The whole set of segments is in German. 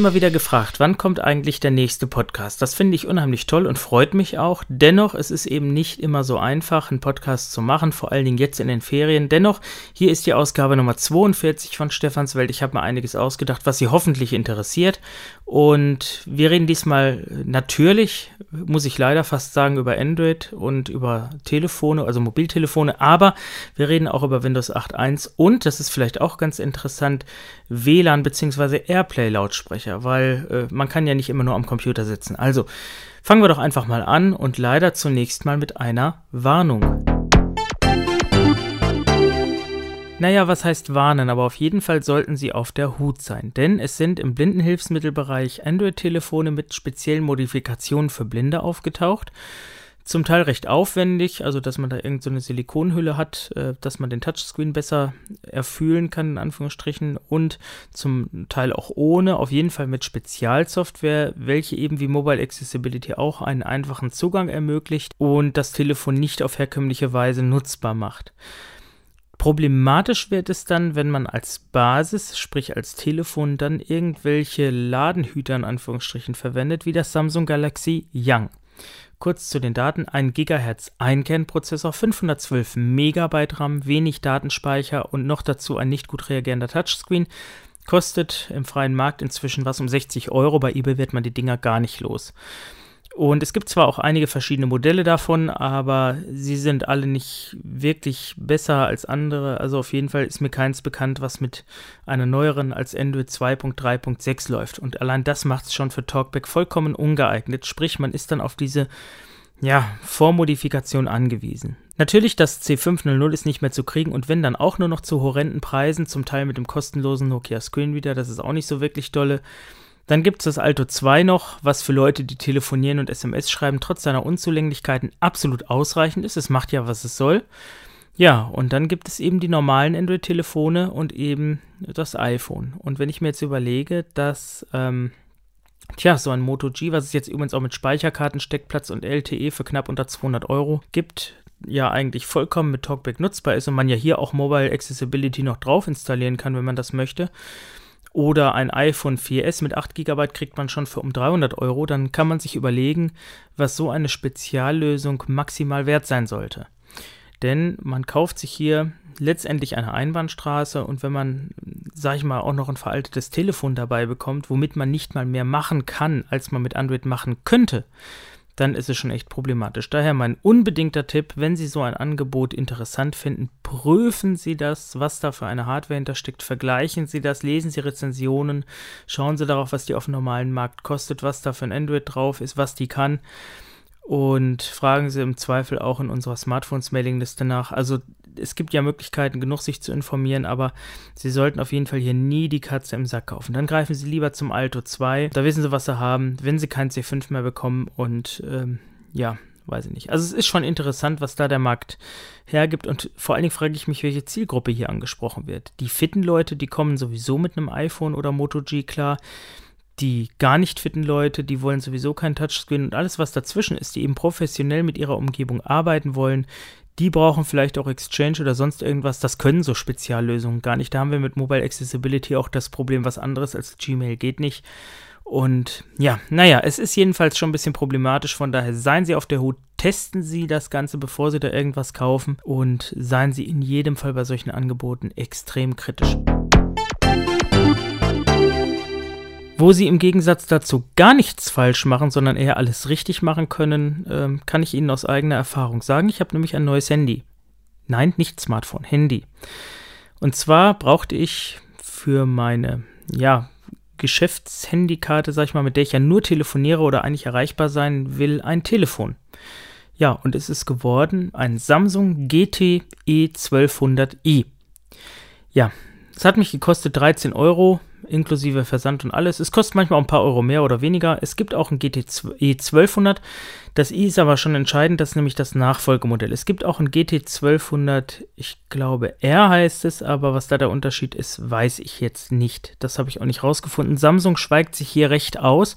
Immer wieder gefragt, wann kommt eigentlich der nächste Podcast? Das finde ich unheimlich toll und freut mich auch. Dennoch, es ist eben nicht immer so einfach, einen Podcast zu machen, vor allen Dingen jetzt in den Ferien. Dennoch, hier ist die Ausgabe Nummer 42 von Stefans Welt. Ich habe mir einiges ausgedacht, was Sie hoffentlich interessiert. Und wir reden diesmal natürlich, muss ich leider fast sagen, über Android und über Telefone, also Mobiltelefone, aber wir reden auch über Windows 8.1 und, das ist vielleicht auch ganz interessant, WLAN bzw. Airplay laut Lautsprecher, weil äh, man kann ja nicht immer nur am Computer sitzen. Also fangen wir doch einfach mal an und leider zunächst mal mit einer Warnung. Naja, was heißt warnen, aber auf jeden Fall sollten Sie auf der Hut sein, denn es sind im Blindenhilfsmittelbereich Android-Telefone mit speziellen Modifikationen für Blinde aufgetaucht. Zum Teil recht aufwendig, also dass man da irgendeine so Silikonhülle hat, äh, dass man den Touchscreen besser erfüllen kann, in Anführungsstrichen, und zum Teil auch ohne, auf jeden Fall mit Spezialsoftware, welche eben wie Mobile Accessibility auch einen einfachen Zugang ermöglicht und das Telefon nicht auf herkömmliche Weise nutzbar macht. Problematisch wird es dann, wenn man als Basis, sprich als Telefon, dann irgendwelche Ladenhüter in Anführungsstrichen verwendet, wie das Samsung Galaxy Young. Kurz zu den Daten: 1 GHz Einkernprozessor, 512 MB RAM, wenig Datenspeicher und noch dazu ein nicht gut reagierender Touchscreen. Kostet im freien Markt inzwischen was um 60 Euro. Bei eBay wird man die Dinger gar nicht los. Und es gibt zwar auch einige verschiedene Modelle davon, aber sie sind alle nicht wirklich besser als andere. Also auf jeden Fall ist mir keins bekannt, was mit einer neueren als Android 2.3.6 läuft. Und allein das macht es schon für Talkback vollkommen ungeeignet. Sprich, man ist dann auf diese ja, Vormodifikation angewiesen. Natürlich, das C500 ist nicht mehr zu kriegen und wenn dann auch nur noch zu horrenden Preisen, zum Teil mit dem kostenlosen Nokia Screen wieder, das ist auch nicht so wirklich dolle. Dann gibt es das Alto 2 noch, was für Leute, die telefonieren und SMS schreiben, trotz seiner Unzulänglichkeiten absolut ausreichend ist. Es macht ja, was es soll. Ja, und dann gibt es eben die normalen Android-Telefone und eben das iPhone. Und wenn ich mir jetzt überlege, dass, ähm, tja, so ein Moto G, was es jetzt übrigens auch mit Speicherkarten, Steckplatz und LTE für knapp unter 200 Euro gibt, ja eigentlich vollkommen mit Talkback nutzbar ist und man ja hier auch Mobile Accessibility noch drauf installieren kann, wenn man das möchte, oder ein iPhone 4S mit 8 GB kriegt man schon für um 300 Euro, dann kann man sich überlegen, was so eine Speziallösung maximal wert sein sollte. Denn man kauft sich hier letztendlich eine Einbahnstraße und wenn man, sag ich mal, auch noch ein veraltetes Telefon dabei bekommt, womit man nicht mal mehr machen kann, als man mit Android machen könnte, dann ist es schon echt problematisch. Daher mein unbedingter Tipp, wenn Sie so ein Angebot interessant finden, prüfen Sie das, was da für eine Hardware hintersteckt, vergleichen Sie das, lesen Sie Rezensionen, schauen Sie darauf, was die auf dem normalen Markt kostet, was da für ein Android drauf ist, was die kann und fragen Sie im Zweifel auch in unserer Smartphones-Mailingliste nach. Also es gibt ja Möglichkeiten genug, sich zu informieren, aber Sie sollten auf jeden Fall hier nie die Katze im Sack kaufen. Dann greifen Sie lieber zum Alto 2. Da wissen Sie, was Sie haben, wenn Sie kein C5 mehr bekommen und ähm, ja, weiß ich nicht. Also es ist schon interessant, was da der Markt hergibt und vor allen Dingen frage ich mich, welche Zielgruppe hier angesprochen wird. Die fitten Leute, die kommen sowieso mit einem iPhone oder Moto G klar die gar nicht fitten Leute, die wollen sowieso kein Touchscreen und alles, was dazwischen ist, die eben professionell mit ihrer Umgebung arbeiten wollen, die brauchen vielleicht auch Exchange oder sonst irgendwas. Das können so Speziallösungen gar nicht. Da haben wir mit Mobile Accessibility auch das Problem, was anderes als Gmail geht nicht. Und ja, naja, es ist jedenfalls schon ein bisschen problematisch. Von daher seien Sie auf der Hut, testen Sie das Ganze, bevor Sie da irgendwas kaufen. Und seien Sie in jedem Fall bei solchen Angeboten extrem kritisch. Wo sie im Gegensatz dazu gar nichts falsch machen, sondern eher alles richtig machen können, ähm, kann ich Ihnen aus eigener Erfahrung sagen. Ich habe nämlich ein neues Handy. Nein, nicht Smartphone, Handy. Und zwar brauchte ich für meine, ja, Geschäftshandykarte, sag ich mal, mit der ich ja nur telefoniere oder eigentlich erreichbar sein will, ein Telefon. Ja, und es ist geworden ein Samsung GT E1200i. Ja, es hat mich gekostet 13 Euro inklusive Versand und alles. Es kostet manchmal ein paar Euro mehr oder weniger. Es gibt auch ein GT E1200. Das i ist aber schon entscheidend, das ist nämlich das Nachfolgemodell. Es gibt auch ein GT 1200, ich glaube R heißt es, aber was da der Unterschied ist, weiß ich jetzt nicht. Das habe ich auch nicht rausgefunden. Samsung schweigt sich hier recht aus.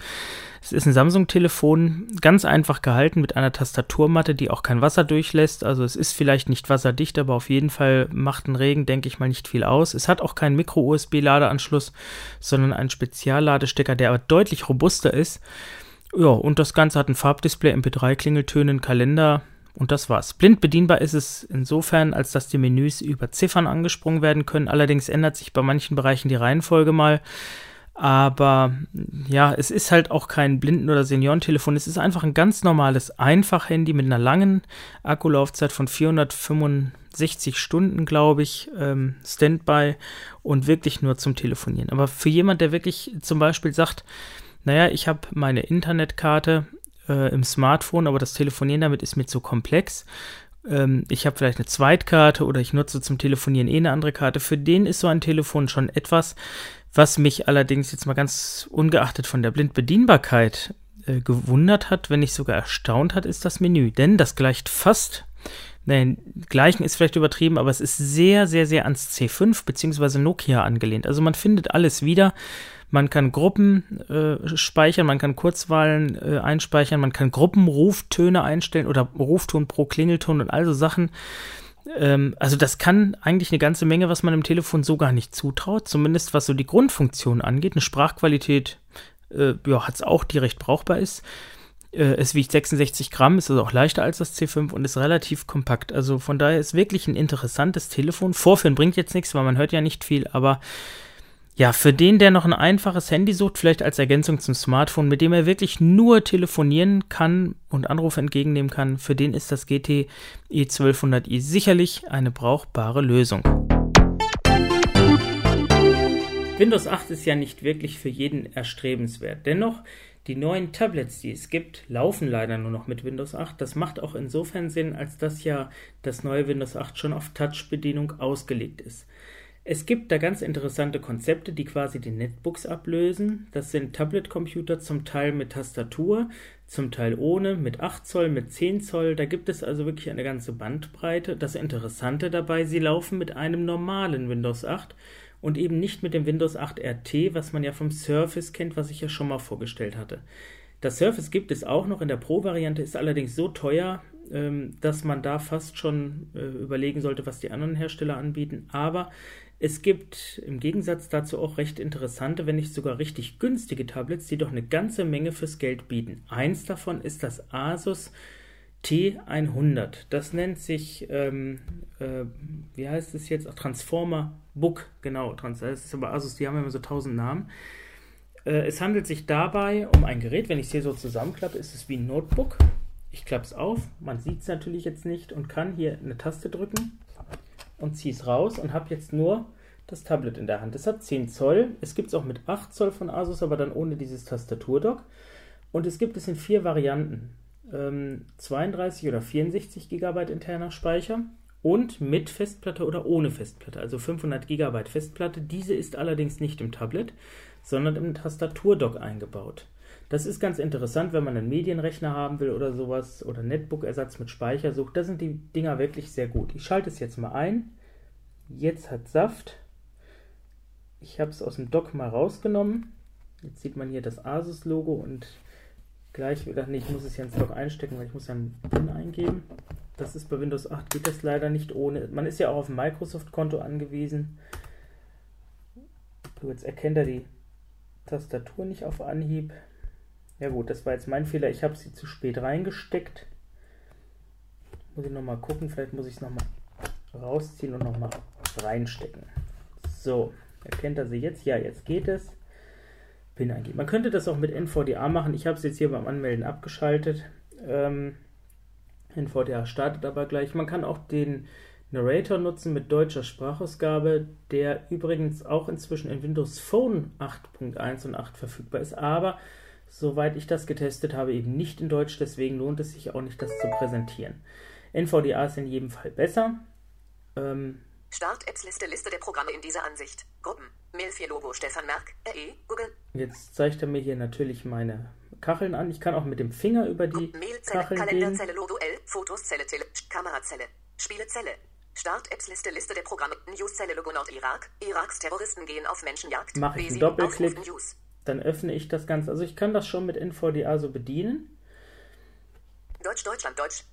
Es ist ein Samsung-Telefon, ganz einfach gehalten mit einer Tastaturmatte, die auch kein Wasser durchlässt. Also es ist vielleicht nicht wasserdicht, aber auf jeden Fall macht ein Regen, denke ich mal, nicht viel aus. Es hat auch keinen Micro-USB-Ladeanschluss, sondern einen Spezialladestecker, der aber deutlich robuster ist. Ja, und das Ganze hat ein Farbdisplay, MP3-Klingeltöne, einen Kalender, und das war's. Blind bedienbar ist es insofern, als dass die Menüs über Ziffern angesprungen werden können. Allerdings ändert sich bei manchen Bereichen die Reihenfolge mal. Aber ja, es ist halt auch kein Blinden- oder Seniorentelefon. Es ist einfach ein ganz normales Einfach-Handy mit einer langen Akkulaufzeit von 465 Stunden, glaube ich, ähm, Standby und wirklich nur zum Telefonieren. Aber für jemand, der wirklich zum Beispiel sagt, naja, ich habe meine Internetkarte äh, im Smartphone, aber das Telefonieren damit ist mir zu komplex. Ähm, ich habe vielleicht eine Zweitkarte oder ich nutze zum Telefonieren eh eine andere Karte. Für den ist so ein Telefon schon etwas, was mich allerdings jetzt mal ganz ungeachtet von der Blindbedienbarkeit äh, gewundert hat, wenn nicht sogar erstaunt hat, ist das Menü. Denn das gleicht fast Nein, gleichen ist vielleicht übertrieben, aber es ist sehr, sehr, sehr ans C5 bzw. Nokia angelehnt. Also man findet alles wieder. Man kann Gruppen äh, speichern, man kann Kurzwahlen äh, einspeichern, man kann Gruppenruftöne einstellen oder Rufton pro Klingelton und all so Sachen. Ähm, also das kann eigentlich eine ganze Menge, was man im Telefon so gar nicht zutraut, zumindest was so die Grundfunktion angeht. Eine Sprachqualität äh, ja, hat es auch, die recht brauchbar ist. Äh, es wiegt 66 Gramm, ist also auch leichter als das C5 und ist relativ kompakt. Also von daher ist wirklich ein interessantes Telefon. Vorführen bringt jetzt nichts, weil man hört ja nicht viel, aber ja, für den, der noch ein einfaches Handy sucht, vielleicht als Ergänzung zum Smartphone, mit dem er wirklich nur telefonieren kann und Anrufe entgegennehmen kann, für den ist das GT E1200i sicherlich eine brauchbare Lösung. Windows 8 ist ja nicht wirklich für jeden erstrebenswert. Dennoch, die neuen Tablets, die es gibt, laufen leider nur noch mit Windows 8. Das macht auch insofern Sinn, als dass ja das neue Windows 8 schon auf Touch-Bedienung ausgelegt ist. Es gibt da ganz interessante Konzepte, die quasi die Netbooks ablösen. Das sind Tablet-Computer, zum Teil mit Tastatur, zum Teil ohne, mit 8 Zoll, mit 10 Zoll. Da gibt es also wirklich eine ganze Bandbreite. Das Interessante dabei, sie laufen mit einem normalen Windows 8 und eben nicht mit dem Windows 8 RT, was man ja vom Surface kennt, was ich ja schon mal vorgestellt hatte. Das Surface gibt es auch noch in der Pro-Variante, ist allerdings so teuer, ähm, dass man da fast schon äh, überlegen sollte, was die anderen Hersteller anbieten. Aber es gibt im Gegensatz dazu auch recht interessante, wenn nicht sogar richtig günstige Tablets, die doch eine ganze Menge fürs Geld bieten. Eins davon ist das Asus T100. Das nennt sich, ähm, äh, wie heißt es jetzt? Transformer Book, genau. Das ist aber Asus, die haben immer so tausend Namen. Äh, es handelt sich dabei um ein Gerät, wenn ich es hier so zusammenklappe, ist es wie ein Notebook. Ich klappe es auf, man sieht es natürlich jetzt nicht und kann hier eine Taste drücken und ziehe es raus und habe jetzt nur das Tablet in der Hand. Es hat 10 Zoll. Es gibt es auch mit 8 Zoll von Asus, aber dann ohne dieses Tastaturdock. Und es gibt es in vier Varianten. Ähm, 32 oder 64 GB interner Speicher und mit Festplatte oder ohne Festplatte, also 500 GB Festplatte. Diese ist allerdings nicht im Tablet, sondern im Tastaturdock eingebaut. Das ist ganz interessant, wenn man einen Medienrechner haben will oder sowas oder Netbook-Ersatz mit Speicher sucht. Da sind die Dinger wirklich sehr gut. Ich schalte es jetzt mal ein. Jetzt hat Saft. Ich habe es aus dem Dock mal rausgenommen. Jetzt sieht man hier das Asus-Logo und gleich wieder, nee, ich muss es hier ins Dock einstecken, weil ich muss ja einen PIN eingeben. Das ist bei Windows 8 geht das leider nicht ohne. Man ist ja auch auf ein Microsoft-Konto angewiesen. Jetzt erkennt er die Tastatur nicht auf Anhieb. Ja gut, das war jetzt mein Fehler. Ich habe sie zu spät reingesteckt. Muss ich nochmal gucken. Vielleicht muss ich es nochmal rausziehen und nochmal reinstecken. So, Erkennt er sie jetzt? Ja, jetzt geht es. PIN eingeben. Man könnte das auch mit NVDA machen. Ich habe es jetzt hier beim Anmelden abgeschaltet. Ähm, NVDA startet aber gleich. Man kann auch den Narrator nutzen mit deutscher Sprachausgabe, der übrigens auch inzwischen in Windows Phone 8.1 und 8 verfügbar ist, aber soweit ich das getestet habe, eben nicht in Deutsch, deswegen lohnt es sich auch nicht, das zu präsentieren. NVDA ist in jedem Fall besser. Ähm, Start-Apps-Liste, Liste der Programme in dieser Ansicht. Gruppen. Mail 4 Logo Stefan Merck, RE, Google. Jetzt zeigt er mir hier natürlich meine Kacheln an. Ich kann auch mit dem Finger über die Mailzelle, Kacheln Kalenderzelle, gehen. Logo L, Fotoszelle, Tele, Kamerazelle, Spielezelle. Start-Apps-Liste, Liste der Programme, News-Zelle, Logo Nord-Irak, Iraks Terroristen gehen auf Menschenjagd, Mach ich einen Doppelklick. News. Dann öffne ich das Ganze. Also ich kann das schon mit NVDA so bedienen. Deutsch, Deutschland, Deutsch.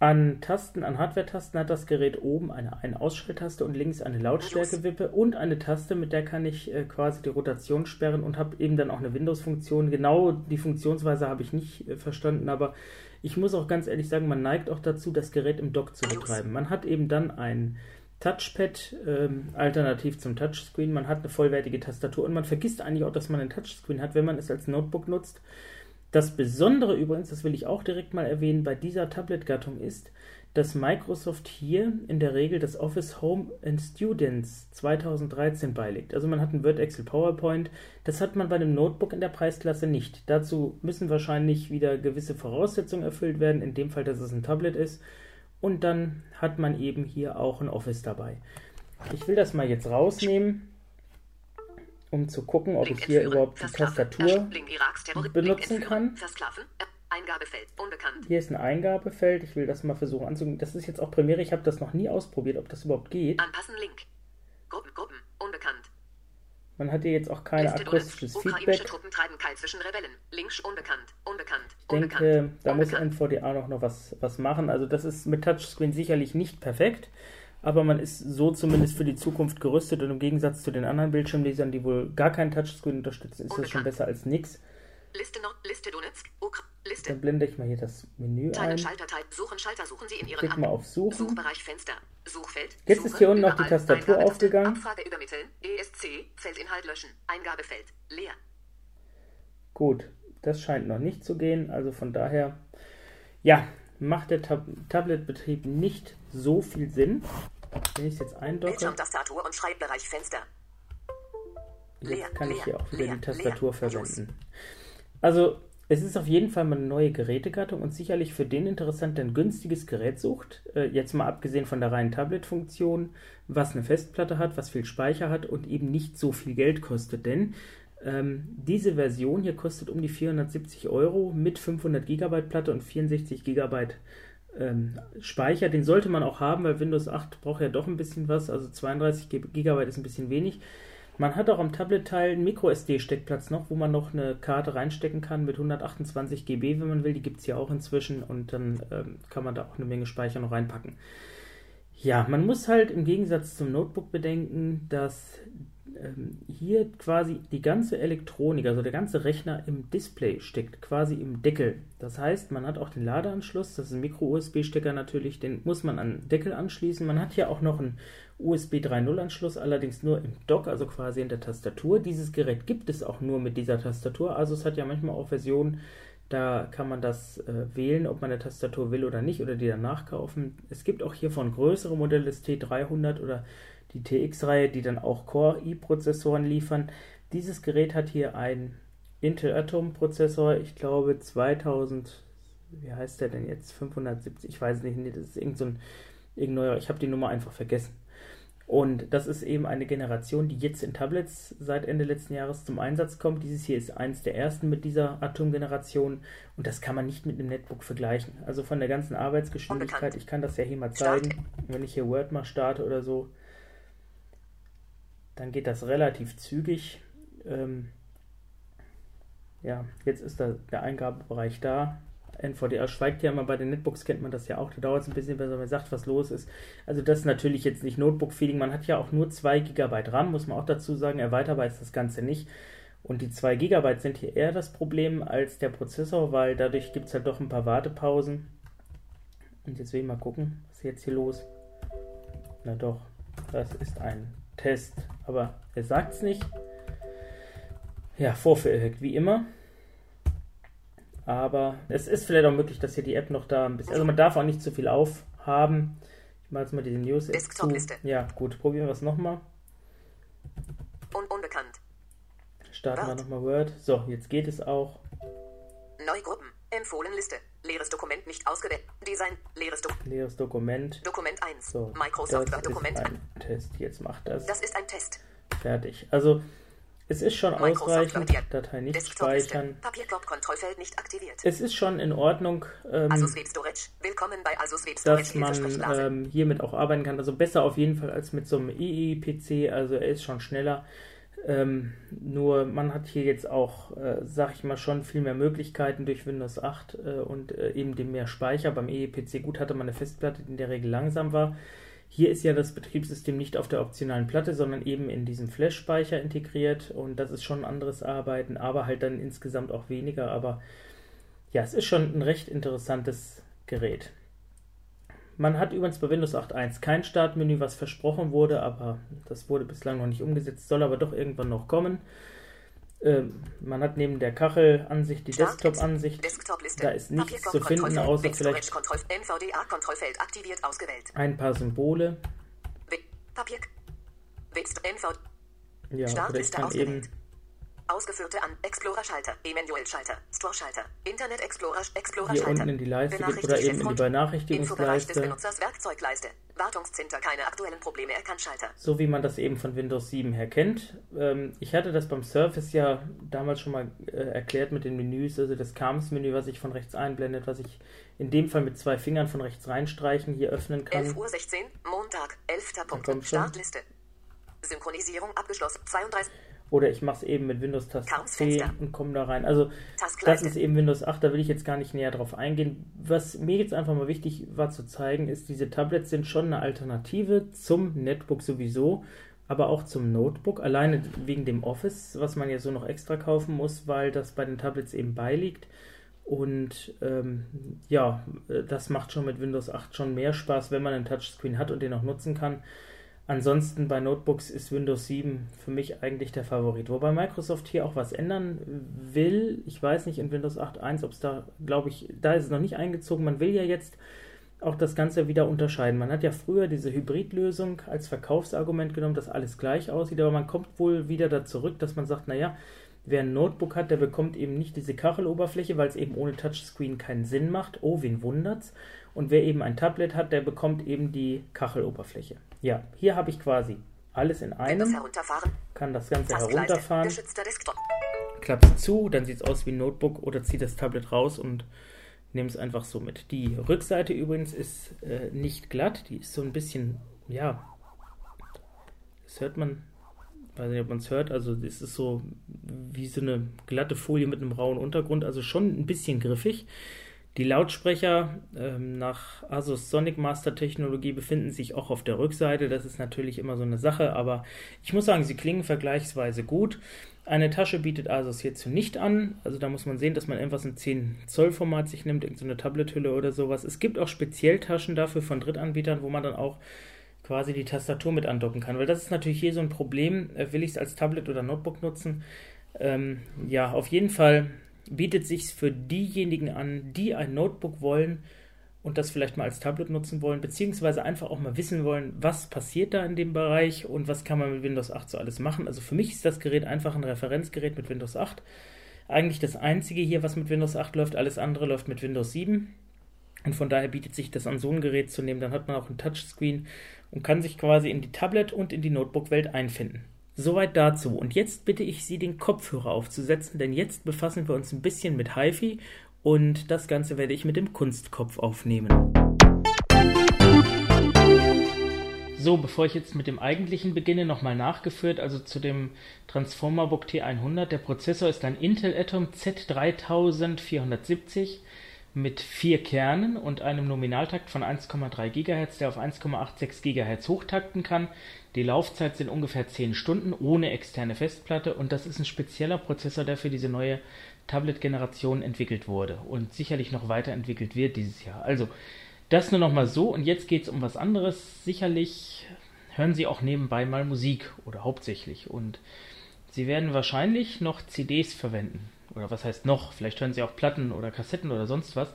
An Tasten, an Hardware-Tasten hat das Gerät oben eine Ein-Ausschalttaste und links eine Lautstärkewippe und eine Taste, mit der kann ich äh, quasi die Rotation sperren und habe eben dann auch eine Windows-Funktion. Genau die Funktionsweise habe ich nicht äh, verstanden, aber ich muss auch ganz ehrlich sagen, man neigt auch dazu, das Gerät im Dock zu betreiben. Man hat eben dann ein Touchpad ähm, alternativ zum Touchscreen, man hat eine vollwertige Tastatur und man vergisst eigentlich auch, dass man ein Touchscreen hat, wenn man es als Notebook nutzt. Das Besondere übrigens, das will ich auch direkt mal erwähnen, bei dieser Tablet-Gattung ist, dass Microsoft hier in der Regel das Office Home and Students 2013 beilegt. Also man hat ein Word, Excel, PowerPoint. Das hat man bei einem Notebook in der Preisklasse nicht. Dazu müssen wahrscheinlich wieder gewisse Voraussetzungen erfüllt werden, in dem Fall, dass es ein Tablet ist. Und dann hat man eben hier auch ein Office dabei. Ich will das mal jetzt rausnehmen um zu gucken, ob ich hier überhaupt die Tastatur benutzen kann. Eingabefeld, unbekannt. Hier ist ein Eingabefeld. Ich will das mal versuchen anzugehen. Das ist jetzt auch Premiere. Ich habe das noch nie ausprobiert, ob das überhaupt geht. Anpassen Link. Gruppen, Gruppen, unbekannt. Man hat hier jetzt auch kein akustisches Feedback. Truppen treiben Keil zwischen Rebellen. Links unbekannt, unbekannt, ich denke, da muss NVDA noch, noch was, was machen. Also das ist mit Touchscreen sicherlich nicht perfekt aber man ist so zumindest für die Zukunft gerüstet und im Gegensatz zu den anderen Bildschirmlesern, die wohl gar keinen Touchscreen unterstützen, ist das schon besser als nichts. Liste, Nord, Liste Donetsk, Ukra Liste. Dann blende ich mal hier das Menü ein. Schalter, Teil, Suchen, Schalter, suchen Sie in Ihren Klick mal auf Suchen. Suchbereich Fenster, Suchfeld. Jetzt ist hier unten noch die Tastatur aufgegangen. Abfrage übermitteln, ESC, Feldinhalt löschen, Eingabefeld, leer. Gut, das scheint noch nicht zu gehen, also von daher, ja, macht der Tab Tabletbetrieb nicht so viel Sinn. Wenn ich es jetzt eindocke, Bildschirmtastatur und Schreibbereich Fenster. Jetzt kann ich hier auch wieder die Tastatur verwenden. Also, es ist auf jeden Fall mal eine neue Gerätegattung und sicherlich für den interessant, der ein günstiges Gerät sucht. Äh, jetzt mal abgesehen von der reinen Tablet-Funktion, was eine Festplatte hat, was viel Speicher hat und eben nicht so viel Geld kostet. Denn ähm, diese Version hier kostet um die 470 Euro mit 500 GB Platte und 64 GB ähm, Speicher. Den sollte man auch haben, weil Windows 8 braucht ja doch ein bisschen was. Also 32 GB ist ein bisschen wenig. Man hat auch am Tablet-Teil einen Micro-SD-Steckplatz noch, wo man noch eine Karte reinstecken kann mit 128 GB, wenn man will. Die gibt es ja auch inzwischen und dann ähm, kann man da auch eine Menge Speicher noch reinpacken. Ja, man muss halt im Gegensatz zum Notebook bedenken, dass ähm, hier quasi die ganze Elektronik, also der ganze Rechner im Display steckt, quasi im Deckel. Das heißt, man hat auch den Ladeanschluss, das ist ein Micro-USB-Stecker natürlich, den muss man an den Deckel anschließen. Man hat hier auch noch einen USB 3.0-Anschluss, allerdings nur im Dock, also quasi in der Tastatur. Dieses Gerät gibt es auch nur mit dieser Tastatur, also es hat ja manchmal auch Versionen, da kann man das äh, wählen, ob man eine Tastatur will oder nicht, oder die danach kaufen. Es gibt auch hiervon größere Modelle des T300 oder die TX-Reihe, die dann auch Core-i-Prozessoren liefern. Dieses Gerät hat hier einen Intel Atom-Prozessor, ich glaube 2000, wie heißt der denn jetzt? 570, ich weiß nicht, nee, das ist irgend so ein, irgendein neuer, ich habe die Nummer einfach vergessen. Und das ist eben eine Generation, die jetzt in Tablets seit Ende letzten Jahres zum Einsatz kommt. Dieses hier ist eins der ersten mit dieser Atom-Generation und das kann man nicht mit einem Netbook vergleichen. Also von der ganzen Arbeitsgeschwindigkeit, Unbekannt. ich kann das ja hier mal zeigen, wenn ich hier Word mal starte oder so, dann geht das relativ zügig. Ähm, ja, jetzt ist da der Eingabebereich da. NVDA schweigt ja immer, bei den Netbooks kennt man das ja auch, da dauert es ein bisschen, bis man sagt, was los ist. Also das ist natürlich jetzt nicht Notebook-Feeling, man hat ja auch nur 2 GB RAM, muss man auch dazu sagen, erweiterbar ist das Ganze nicht. Und die 2 GB sind hier eher das Problem als der Prozessor, weil dadurch gibt es halt doch ein paar Wartepausen. Und jetzt will ich mal gucken, was ist jetzt hier los? Na doch, das ist ein Test, aber er sagt es nicht. Ja, Vorführeffekt, wie immer. Aber es ist vielleicht auch möglich, dass hier die App noch da ein bisschen. Also man darf auch nicht zu viel aufhaben. Ich mache jetzt mal diese News. Desktop-Liste. Ja, gut, probieren wir es nochmal. Un unbekannt. Starten wir Word. nochmal Word. So, jetzt geht es auch. Neugruppen. Empfohlen Liste. Leeres Dokument nicht ausgewählt. Design. Leeres Dokument. Leeres Dokument. Dokument 1. So, Microsoft Word Dokument. ein Test. Jetzt macht das. Das ist ein Test. Fertig. Also, es ist schon ausreichend. Datei nicht speichern. Es ist schon in Ordnung. Ähm, dass man ähm, hiermit auch arbeiten kann. Also besser auf jeden Fall als mit so einem II-PC. Also er ist schon schneller. Ähm, nur man hat hier jetzt auch, äh, sag ich mal, schon viel mehr Möglichkeiten durch Windows 8 äh, und äh, eben dem mehr Speicher. Beim EEPC gut hatte man eine Festplatte, die in der Regel langsam war. Hier ist ja das Betriebssystem nicht auf der optionalen Platte, sondern eben in diesem Flash-Speicher integriert und das ist schon ein anderes Arbeiten, aber halt dann insgesamt auch weniger. Aber ja, es ist schon ein recht interessantes Gerät. Man hat übrigens bei Windows 8.1 kein Startmenü, was versprochen wurde, aber das wurde bislang noch nicht umgesetzt, soll aber doch irgendwann noch kommen. Ähm, man hat neben der Kachelansicht die Desktop-Ansicht. Desktop da ist nichts zu finden, außer vielleicht ein paar Symbole. Papier. Ja, oder ich kann eben Ausgeführte an Explorer-Schalter, Emanuel-Schalter, Store-Schalter, Internet Explorer, Explorer-Schalter. Hier unten in die Leiste oder eben in die Benachrichtigungsleiste. des Benutzers Werkzeugleiste. Wartungszinter, keine aktuellen Probleme erkannt, Schalter. So wie man das eben von Windows 7 her kennt. Ähm, ich hatte das beim Surface ja damals schon mal äh, erklärt mit den Menüs, also das Kams-Menü, was ich von rechts einblendet, was ich in dem Fall mit zwei Fingern von rechts reinstreichen, hier öffnen kann. 11 Uhr 16, Montag, 11. Punkt, Startliste. Synchronisierung abgeschlossen, 32. Oder ich mache es eben mit Windows Taste C und komme da rein. Also das ist eben Windows 8, da will ich jetzt gar nicht näher drauf eingehen. Was mir jetzt einfach mal wichtig war zu zeigen, ist, diese Tablets sind schon eine Alternative zum Netbook sowieso, aber auch zum Notebook. Alleine wegen dem Office, was man ja so noch extra kaufen muss, weil das bei den Tablets eben beiliegt. Und ähm, ja, das macht schon mit Windows 8 schon mehr Spaß, wenn man einen Touchscreen hat und den auch nutzen kann. Ansonsten bei Notebooks ist Windows 7 für mich eigentlich der Favorit. Wobei Microsoft hier auch was ändern will. Ich weiß nicht in Windows 8.1, ob es da, glaube ich, da ist es noch nicht eingezogen. Man will ja jetzt auch das Ganze wieder unterscheiden. Man hat ja früher diese Hybridlösung als Verkaufsargument genommen, dass alles gleich aussieht, aber man kommt wohl wieder da zurück, dass man sagt, naja, wer ein Notebook hat, der bekommt eben nicht diese Kacheloberfläche, weil es eben ohne Touchscreen keinen Sinn macht. Oh, wen wundert's? Und wer eben ein Tablet hat, der bekommt eben die Kacheloberfläche. Ja, hier habe ich quasi alles in einem. Kann das Ganze herunterfahren. Klappt zu, dann sieht es aus wie ein Notebook oder zieht das Tablet raus und nehme es einfach so mit. Die Rückseite übrigens ist äh, nicht glatt, die ist so ein bisschen, ja, das hört man, weiß nicht, ob man es hört, also es ist so wie so eine glatte Folie mit einem rauen Untergrund, also schon ein bisschen griffig. Die Lautsprecher ähm, nach Asus Sonic Master Technologie befinden sich auch auf der Rückseite. Das ist natürlich immer so eine Sache, aber ich muss sagen, sie klingen vergleichsweise gut. Eine Tasche bietet Asus hierzu nicht an. Also da muss man sehen, dass man etwas im 10 Zoll Format sich nimmt, irgendeine so Tablet-Hülle oder sowas. Es gibt auch Spezielltaschen dafür von Drittanbietern, wo man dann auch quasi die Tastatur mit andocken kann. Weil das ist natürlich hier so ein Problem. Äh, will ich es als Tablet oder Notebook nutzen? Ähm, ja, auf jeden Fall bietet sich für diejenigen an, die ein Notebook wollen und das vielleicht mal als Tablet nutzen wollen, beziehungsweise einfach auch mal wissen wollen, was passiert da in dem Bereich und was kann man mit Windows 8 so alles machen. Also für mich ist das Gerät einfach ein Referenzgerät mit Windows 8. Eigentlich das einzige hier, was mit Windows 8 läuft, alles andere läuft mit Windows 7. Und von daher bietet sich das an, so ein Gerät zu nehmen. Dann hat man auch ein Touchscreen und kann sich quasi in die Tablet- und in die Notebook-Welt einfinden. Soweit dazu. Und jetzt bitte ich Sie, den Kopfhörer aufzusetzen, denn jetzt befassen wir uns ein bisschen mit HiFi und das Ganze werde ich mit dem Kunstkopf aufnehmen. So, bevor ich jetzt mit dem eigentlichen beginne, nochmal nachgeführt, also zu dem Transformer Book T100. Der Prozessor ist ein Intel Atom Z3470 mit vier Kernen und einem Nominaltakt von 1,3 GHz, der auf 1,86 GHz hochtakten kann. Die Laufzeit sind ungefähr 10 Stunden ohne externe Festplatte und das ist ein spezieller Prozessor, der für diese neue Tablet-Generation entwickelt wurde und sicherlich noch weiterentwickelt wird dieses Jahr. Also das nur nochmal so und jetzt geht es um was anderes. Sicherlich hören Sie auch nebenbei mal Musik oder hauptsächlich und Sie werden wahrscheinlich noch CDs verwenden. Oder was heißt noch? Vielleicht hören Sie auch Platten oder Kassetten oder sonst was.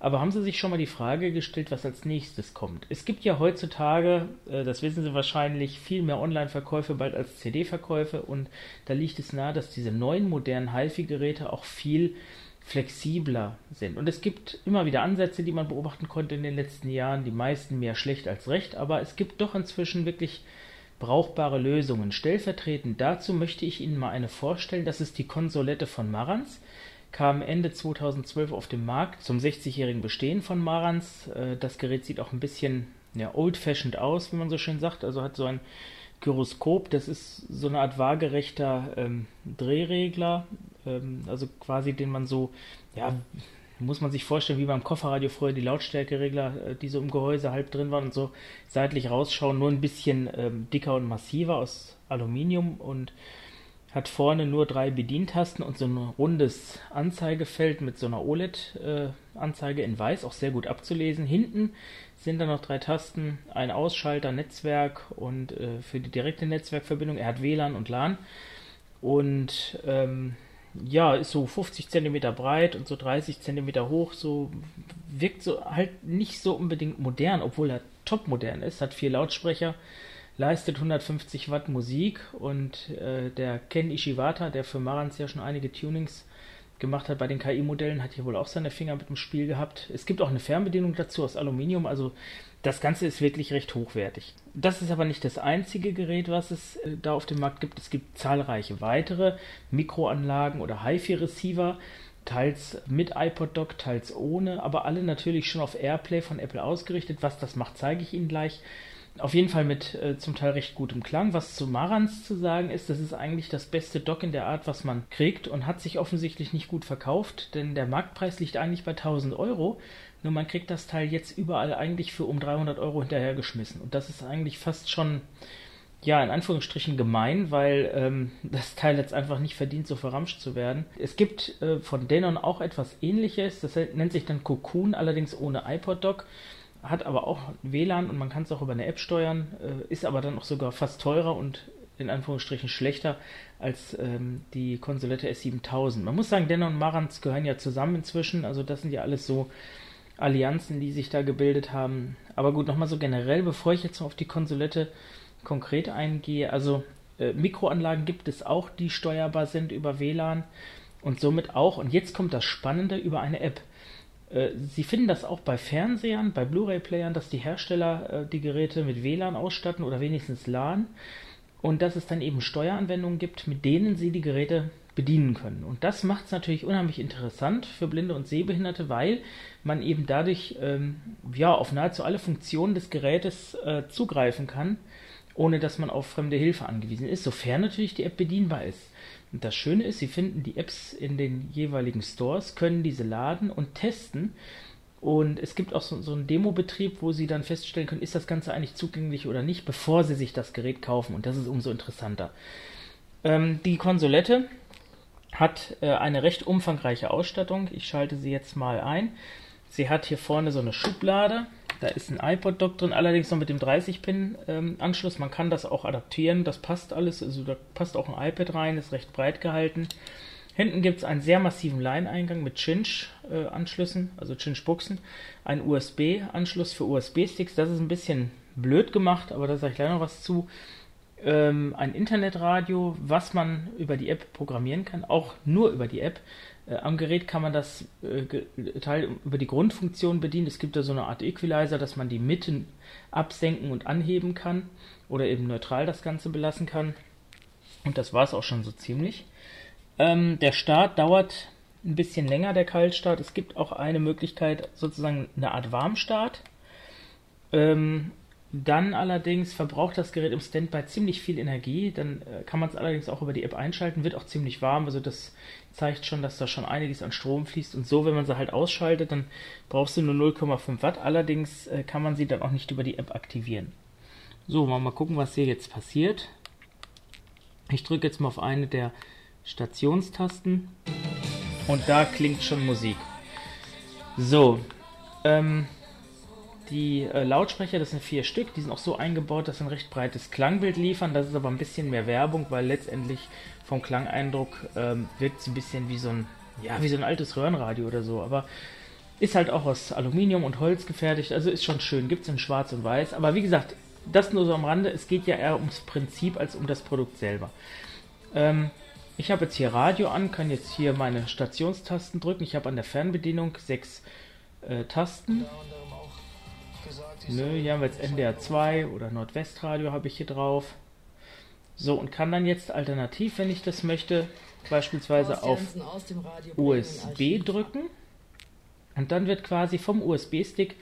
Aber haben Sie sich schon mal die Frage gestellt, was als nächstes kommt? Es gibt ja heutzutage, äh, das wissen Sie wahrscheinlich, viel mehr Online-Verkäufe bald als CD-Verkäufe und da liegt es nahe, dass diese neuen modernen HiFi-Geräte auch viel flexibler sind. Und es gibt immer wieder Ansätze, die man beobachten konnte in den letzten Jahren, die meisten mehr schlecht als recht, aber es gibt doch inzwischen wirklich brauchbare Lösungen. Stellvertretend dazu möchte ich Ihnen mal eine vorstellen, das ist die Konsolette von Marantz kam Ende 2012 auf den Markt zum 60-jährigen Bestehen von Marantz. Äh, das Gerät sieht auch ein bisschen ja, old-fashioned aus, wie man so schön sagt. Also hat so ein Gyroskop, das ist so eine Art waagerechter ähm, Drehregler, ähm, also quasi den man so, ja, muss man sich vorstellen, wie beim Kofferradio früher die Lautstärkeregler, äh, die so im Gehäuse halb drin waren und so seitlich rausschauen, nur ein bisschen ähm, dicker und massiver aus Aluminium und hat vorne nur drei Bedientasten und so ein rundes Anzeigefeld mit so einer OLED-Anzeige äh, in weiß, auch sehr gut abzulesen. Hinten sind dann noch drei Tasten, ein Ausschalter, Netzwerk und äh, für die direkte Netzwerkverbindung. Er hat WLAN und LAN und ähm, ja, ist so 50 cm breit und so 30 cm hoch, so wirkt so halt nicht so unbedingt modern, obwohl er top modern ist, hat vier Lautsprecher, leistet 150 Watt Musik und äh, der Ken Ishiwata, der für Marantz ja schon einige Tunings gemacht hat bei den KI-Modellen, hat hier wohl auch seine Finger mit dem Spiel gehabt. Es gibt auch eine Fernbedienung dazu aus Aluminium, also das Ganze ist wirklich recht hochwertig. Das ist aber nicht das einzige Gerät, was es äh, da auf dem Markt gibt. Es gibt zahlreiche weitere Mikroanlagen oder HiFi-Receiver, teils mit iPod-Dock, teils ohne, aber alle natürlich schon auf AirPlay von Apple ausgerichtet. Was das macht, zeige ich Ihnen gleich. Auf jeden Fall mit äh, zum Teil recht gutem Klang. Was zu Marans zu sagen ist, das ist eigentlich das beste Dock in der Art, was man kriegt und hat sich offensichtlich nicht gut verkauft, denn der Marktpreis liegt eigentlich bei 1000 Euro. Nur man kriegt das Teil jetzt überall eigentlich für um 300 Euro hinterhergeschmissen. Und das ist eigentlich fast schon, ja, in Anführungsstrichen gemein, weil ähm, das Teil jetzt einfach nicht verdient, so verramscht zu werden. Es gibt äh, von Denon auch etwas ähnliches. Das nennt sich dann Cocoon, allerdings ohne iPod-Dock hat aber auch WLAN und man kann es auch über eine App steuern, äh, ist aber dann auch sogar fast teurer und in Anführungsstrichen schlechter als ähm, die Konsolette S7000. Man muss sagen, Denon und Marantz gehören ja zusammen inzwischen, also das sind ja alles so Allianzen, die sich da gebildet haben. Aber gut, nochmal so generell, bevor ich jetzt auf die Konsolette konkret eingehe, also äh, Mikroanlagen gibt es auch, die steuerbar sind über WLAN und somit auch, und jetzt kommt das Spannende, über eine App. Äh, Sie finden das auch bei Fernsehern, bei Blu-ray-Playern, dass die Hersteller äh, die Geräte mit WLAN ausstatten oder wenigstens LAN und dass es dann eben Steueranwendungen gibt, mit denen Sie die Geräte bedienen können. Und das macht es natürlich unheimlich interessant für Blinde und Sehbehinderte, weil man eben dadurch ähm, ja, auf nahezu alle Funktionen des Gerätes äh, zugreifen kann, ohne dass man auf fremde Hilfe angewiesen ist, sofern natürlich die App bedienbar ist. Und das Schöne ist, Sie finden die Apps in den jeweiligen Stores, können diese laden und testen. Und es gibt auch so, so einen Demo-Betrieb, wo Sie dann feststellen können, ist das Ganze eigentlich zugänglich oder nicht, bevor Sie sich das Gerät kaufen. Und das ist umso interessanter. Ähm, die Konsolette hat äh, eine recht umfangreiche Ausstattung. Ich schalte sie jetzt mal ein. Sie hat hier vorne so eine Schublade da ist ein iPod-Dock drin, allerdings noch mit dem 30-Pin-Anschluss. Ähm, Man kann das auch adaptieren, das passt alles. Also da passt auch ein iPad rein, ist recht breit gehalten. Hinten gibt es einen sehr massiven Line-Eingang mit Cinch-Anschlüssen, also Cinch-Buchsen. Ein USB-Anschluss für USB-Sticks. Das ist ein bisschen blöd gemacht, aber da sage ich gleich noch was zu. Ähm, ein Internetradio, was man über die App programmieren kann, auch nur über die App. Äh, am Gerät kann man das äh, Teil über die Grundfunktion bedienen. Es gibt da so eine Art Equalizer, dass man die Mitten absenken und anheben kann oder eben neutral das Ganze belassen kann. Und das war es auch schon so ziemlich. Ähm, der Start dauert ein bisschen länger, der Kaltstart. Es gibt auch eine Möglichkeit, sozusagen eine Art Warmstart. Ähm, dann allerdings verbraucht das Gerät im Standby ziemlich viel Energie. Dann äh, kann man es allerdings auch über die App einschalten, wird auch ziemlich warm. Also das zeigt schon, dass da schon einiges an Strom fließt. Und so, wenn man sie halt ausschaltet, dann brauchst du nur 0,5 Watt. Allerdings äh, kann man sie dann auch nicht über die App aktivieren. So, mal, mal gucken, was hier jetzt passiert. Ich drücke jetzt mal auf eine der Stationstasten und da klingt schon Musik. So, ähm, die äh, Lautsprecher, das sind vier Stück, die sind auch so eingebaut, dass sie ein recht breites Klangbild liefern. Das ist aber ein bisschen mehr Werbung, weil letztendlich vom Klangeindruck ähm, wirkt es ein bisschen wie so ein, ja, wie so ein altes Röhrenradio oder so. Aber ist halt auch aus Aluminium und Holz gefertigt, also ist schon schön. Gibt es in Schwarz und Weiß. Aber wie gesagt, das nur so am Rande. Es geht ja eher ums Prinzip als um das Produkt selber. Ähm, ich habe jetzt hier Radio an, kann jetzt hier meine Stationstasten drücken. Ich habe an der Fernbedienung sechs äh, Tasten. Nö, hier haben wir jetzt NDR 2 oder Nordwestradio habe ich hier drauf. So, und kann dann jetzt alternativ, wenn ich das möchte, beispielsweise auf USB drücken. Und dann wird quasi vom USB-Stick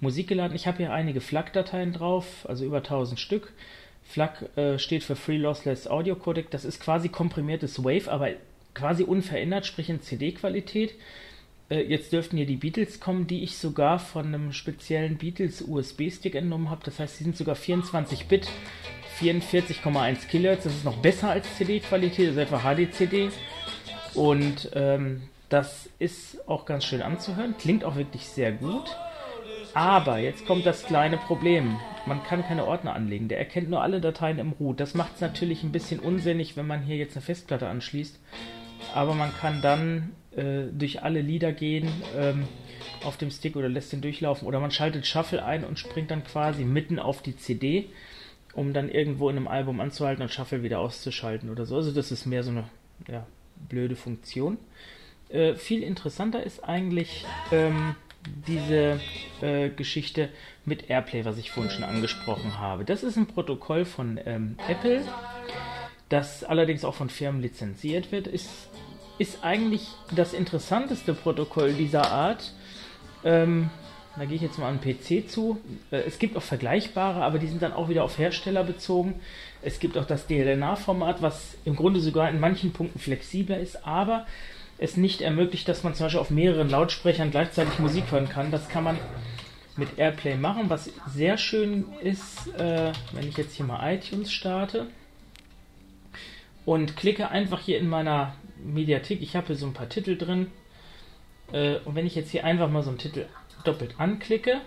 Musik geladen. Ich habe hier einige FLAC-Dateien drauf, also über 1000 Stück. FLAC äh, steht für Free Lossless Audio Codec. Das ist quasi komprimiertes Wave, aber quasi unverändert, sprich in CD-Qualität. Äh, jetzt dürften hier die Beatles kommen, die ich sogar von einem speziellen Beatles USB-Stick entnommen habe. Das heißt, sie sind sogar 24-Bit, 44,1 Kilohertz. Das ist noch besser als CD-Qualität, das ist einfach HD-CD. Und ähm, das ist auch ganz schön anzuhören. Klingt auch wirklich sehr gut. Aber jetzt kommt das kleine Problem. Man kann keine Ordner anlegen. Der erkennt nur alle Dateien im Root. Das macht es natürlich ein bisschen unsinnig, wenn man hier jetzt eine Festplatte anschließt. Aber man kann dann äh, durch alle Lieder gehen ähm, auf dem Stick oder lässt den durchlaufen. Oder man schaltet Shuffle ein und springt dann quasi mitten auf die CD, um dann irgendwo in einem Album anzuhalten und Shuffle wieder auszuschalten oder so. Also das ist mehr so eine ja, blöde Funktion. Äh, viel interessanter ist eigentlich ähm, diese äh, Geschichte mit Airplay, was ich vorhin schon angesprochen habe. Das ist ein Protokoll von ähm, Apple, das allerdings auch von Firmen lizenziert wird. Ist, ist eigentlich das interessanteste Protokoll dieser Art. Ähm, da gehe ich jetzt mal an den PC zu. Äh, es gibt auch vergleichbare, aber die sind dann auch wieder auf Hersteller bezogen. Es gibt auch das DLNA-Format, was im Grunde sogar in manchen Punkten flexibler ist, aber es nicht ermöglicht, dass man zum Beispiel auf mehreren Lautsprechern gleichzeitig Musik hören kann. Das kann man mit Airplay machen. Was sehr schön ist, äh, wenn ich jetzt hier mal iTunes starte und klicke einfach hier in meiner Mediathek. Ich habe hier so ein paar Titel drin. Äh, und wenn ich jetzt hier einfach mal so einen Titel doppelt anklicke,